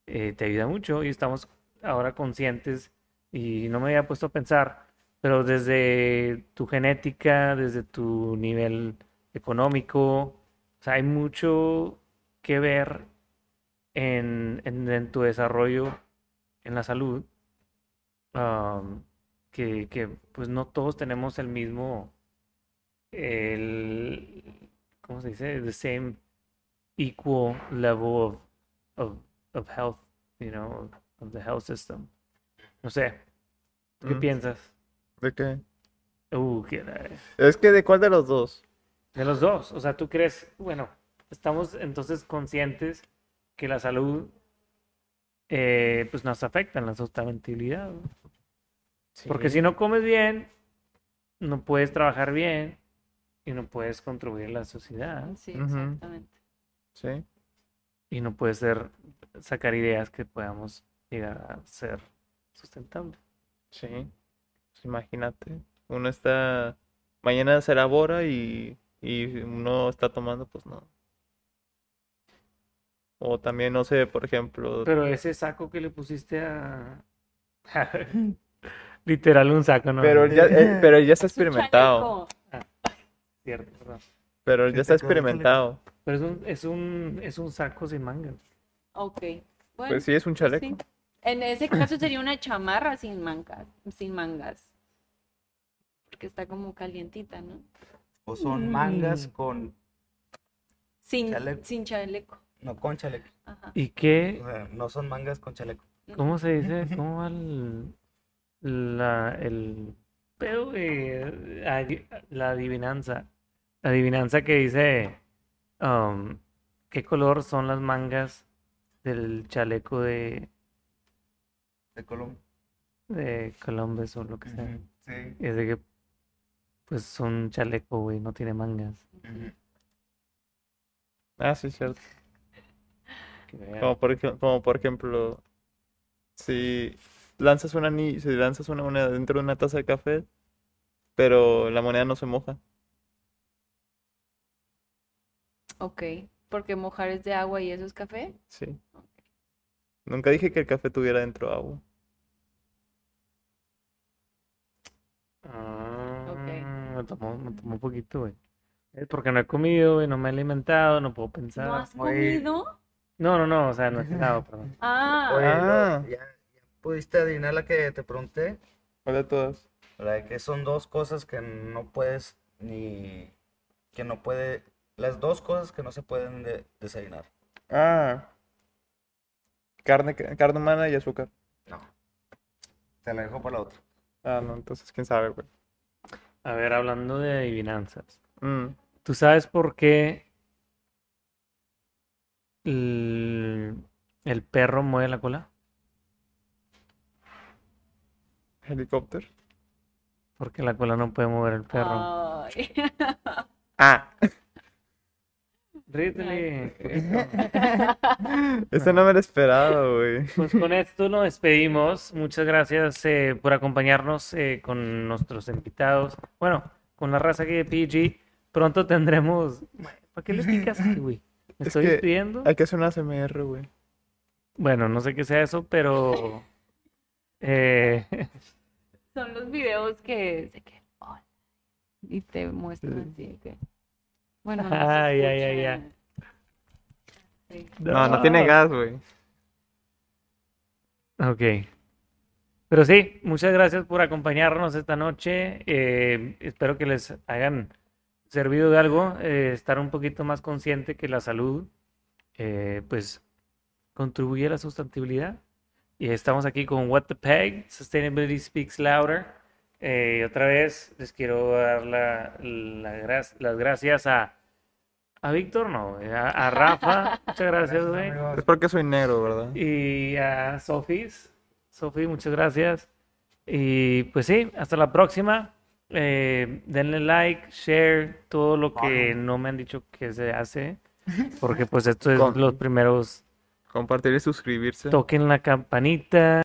Speaker 1: eh, te ayuda mucho y estamos ahora conscientes y no me había puesto a pensar, pero desde tu genética, desde tu nivel económico, o sea, hay mucho que ver en, en, en tu desarrollo en la salud, um, que, que pues no todos tenemos el mismo, el, ¿cómo se dice? The same equal level of, of, of health, you know, of the health system. No sé, ¿tú ¿qué
Speaker 3: Mm.
Speaker 1: piensas?
Speaker 3: ¿De qué?
Speaker 1: Uh, qué la-
Speaker 3: Es que de cuál de los dos?
Speaker 1: De los dos. O sea, tú crees, bueno, estamos entonces conscientes que la salud eh, pues nos afecta en la sustentabilidad. ¿no? Porque si no comes bien, no puedes trabajar bien y no puedes contribuir a la sociedad
Speaker 5: Sí, exactamente.
Speaker 3: Sí.
Speaker 1: y no puedes ser, sacar ideas que podamos llegar a ser sustentables.
Speaker 3: Sí. Pues imagínate. Uno está. Mañana se elabora y, y uno está tomando, pues no. O también, no sé, por ejemplo.
Speaker 1: Pero ese saco que le pusiste a... *laughs* Literal un saco, ¿no?
Speaker 3: Pero él ya, él- pero él ya está experimentado.
Speaker 5: chaleco.
Speaker 1: Cierto, perdón.
Speaker 3: Pero él ya está
Speaker 4: chaleco.
Speaker 3: experimentado.
Speaker 1: Pero es un, es un, es un saco sin mangas.
Speaker 5: Ok. Bueno,
Speaker 3: Pues sí, es un chaleco.
Speaker 5: sí. En ese caso sería una chamarra sin mangas, sin mangas. Porque está como calientita, ¿no?
Speaker 4: O son mangas
Speaker 1: Mm.
Speaker 4: con,
Speaker 5: Sin
Speaker 4: Chaleco.
Speaker 5: sin chaleco.
Speaker 4: No con chaleco.
Speaker 5: Ajá.
Speaker 1: ¿Y
Speaker 4: O
Speaker 1: qué?
Speaker 4: sea, no son mangas con chaleco.
Speaker 1: ¿Cómo se dice? *laughs* ¿Cómo va el, la, el pedo de la adivinanza? La adivinanza que dice um, ¿qué color son las mangas del chaleco de,
Speaker 4: De Colombia.
Speaker 1: de Columbus o lo que sea?
Speaker 4: Sí.
Speaker 1: Es de que pues un chaleco, güey, no tiene mangas.
Speaker 3: Ah, sí, cierto. Como por, como por ejemplo, si lanzas una ni si lanzas una moneda dentro de una taza de café, pero la moneda no se moja.
Speaker 5: Ok. Porque mojar es de agua y eso es café.
Speaker 3: Sí. Nunca dije que el café tuviera dentro agua.
Speaker 1: Ah, me tomó, me tomó un poquito, güey. Es porque no he comido, güey, no me he alimentado, no puedo pensar.
Speaker 5: ¿No has comido?
Speaker 1: No, no, no, o sea, no he *laughs* cenado, perdón.
Speaker 5: Ah,
Speaker 4: Oye,
Speaker 3: Ah.
Speaker 4: ¿ya, ya pudiste adivinar la que te pregunté?
Speaker 3: Hola a todos.
Speaker 4: La de que son dos cosas que no puedes ni... Que no puede... Las dos cosas que no se pueden de- desayunar.
Speaker 3: Ah. Carne, carne humana y azúcar.
Speaker 4: No. Te la dejo para la otra.
Speaker 3: Ah, no, entonces quién sabe, güey.
Speaker 1: A ver, hablando de adivinanzas.
Speaker 3: Mm,
Speaker 1: ¿Tú sabes por qué el, el perro mueve la cola?
Speaker 3: helicóptero.
Speaker 1: Porque la cola no puede mover el perro.
Speaker 5: ay.
Speaker 3: Ah, *laughs*
Speaker 1: Ríetele.
Speaker 3: esta no me la esperaba, güey.
Speaker 1: Pues con esto nos despedimos. Muchas gracias eh, por acompañarnos eh, con nuestros invitados. Bueno, con la raza aquí de PG. Pronto tendremos. ¿Para qué le picas aquí, güey? ¿Me
Speaker 3: Es
Speaker 1: estoy
Speaker 3: que
Speaker 1: despidiendo?
Speaker 3: Hay que hacer una ASMR, güey.
Speaker 1: Bueno, no sé qué sea eso, pero. eh,
Speaker 5: Son los videos que se que hola, y te muestran así que bueno, no
Speaker 1: Ay, ay, ay,
Speaker 5: escucha. Sí.
Speaker 3: No, no tiene gas, güey.
Speaker 1: Ok. Pero sí, muchas gracias por acompañarnos esta noche. Eh, espero que les hayan servido de algo, eh, estar un poquito más consciente que la salud, eh, pues, contribuye a la sustentabilidad. Y estamos aquí con What the Peg, Sustainability Speaks Louder. Eh, otra vez les quiero dar la- la gra- las gracias a, a Víctor, no, a, a Rafa. *laughs* Muchas gracias, güey.
Speaker 3: Es porque soy negro, ¿verdad?
Speaker 1: Y a Sofis. Sofi, muchas gracias. Y pues sí, hasta la próxima. Eh, denle like, share, todo lo que no me han dicho que se hace. *laughs* Porque pues esto es
Speaker 3: Con-
Speaker 1: los primeros.
Speaker 3: Compartir y suscribirse.
Speaker 1: Toquen la campanita.